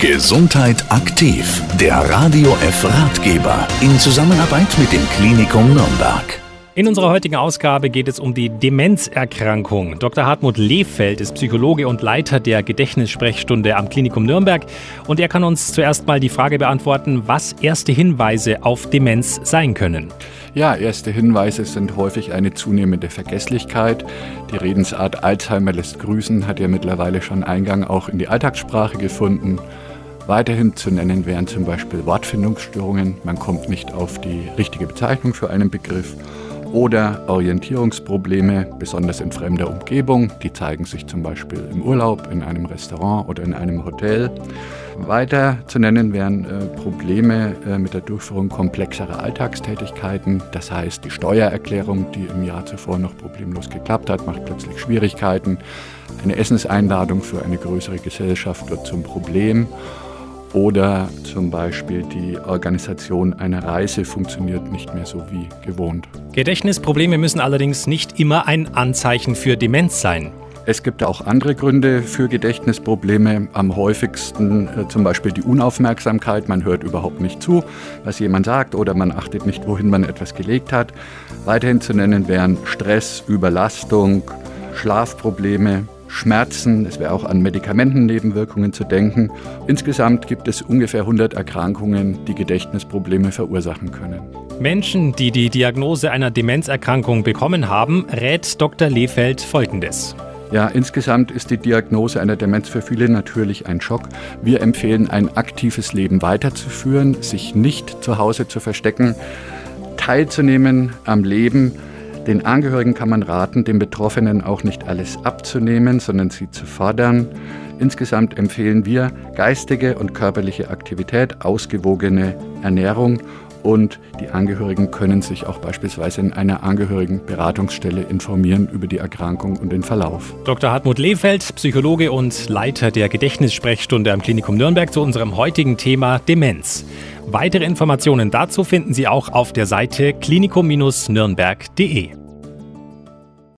Gesundheit aktiv, der Radio F Ratgeber in Zusammenarbeit mit dem Klinikum Nürnberg. In unserer heutigen Ausgabe geht es um die Demenzerkrankung. Dr. Hartmut Lehfeld ist Psychologe und Leiter der Gedächtnissprechstunde am Klinikum Nürnberg und er kann uns zuerst mal die Frage beantworten, was erste Hinweise auf Demenz sein können. Ja, erste Hinweise sind häufig eine zunehmende Vergesslichkeit. Die Redensart Alzheimer lässt grüßen hat ja mittlerweile schon Eingang auch in die Alltagssprache gefunden. Weiterhin zu nennen wären zum Beispiel Wortfindungsstörungen, man kommt nicht auf die richtige Bezeichnung für einen Begriff oder Orientierungsprobleme, besonders in fremder Umgebung. Die zeigen sich zum Beispiel im Urlaub, in einem Restaurant oder in einem Hotel. Weiter zu nennen wären äh, Probleme äh, mit der Durchführung komplexerer Alltagstätigkeiten. Das heißt, die Steuererklärung, die im Jahr zuvor noch problemlos geklappt hat, macht plötzlich Schwierigkeiten. Eine Essenseinladung für eine größere Gesellschaft wird zum Problem. Oder zum Beispiel die Organisation einer Reise funktioniert nicht mehr so wie gewohnt. Gedächtnisprobleme müssen allerdings nicht immer ein Anzeichen für Demenz sein. Es gibt auch andere Gründe für Gedächtnisprobleme. Am häufigsten äh, zum Beispiel die Unaufmerksamkeit. Man hört überhaupt nicht zu, was jemand sagt oder man achtet nicht, wohin man etwas gelegt hat. Weiterhin zu nennen wären Stress, Überlastung, Schlafprobleme, Schmerzen, es wäre auch an Medikamentennebenwirkungen zu denken. Insgesamt gibt es ungefähr 100 Erkrankungen, die Gedächtnisprobleme verursachen können. Menschen, die die Diagnose einer Demenzerkrankung bekommen haben, rät Dr. Lehfeld Folgendes. Ja, insgesamt ist die Diagnose einer Demenz für viele natürlich ein Schock. Wir empfehlen, ein aktives Leben weiterzuführen, sich nicht zu Hause zu verstecken, teilzunehmen am Leben den Angehörigen kann man raten, den Betroffenen auch nicht alles abzunehmen, sondern sie zu fordern. Insgesamt empfehlen wir geistige und körperliche Aktivität, ausgewogene Ernährung und die Angehörigen können sich auch beispielsweise in einer Angehörigenberatungsstelle informieren über die Erkrankung und den Verlauf. Dr. Hartmut Lehfeld, Psychologe und Leiter der Gedächtnissprechstunde am Klinikum Nürnberg zu unserem heutigen Thema Demenz. Weitere Informationen dazu finden Sie auch auf der Seite klinikum-nürnberg.de.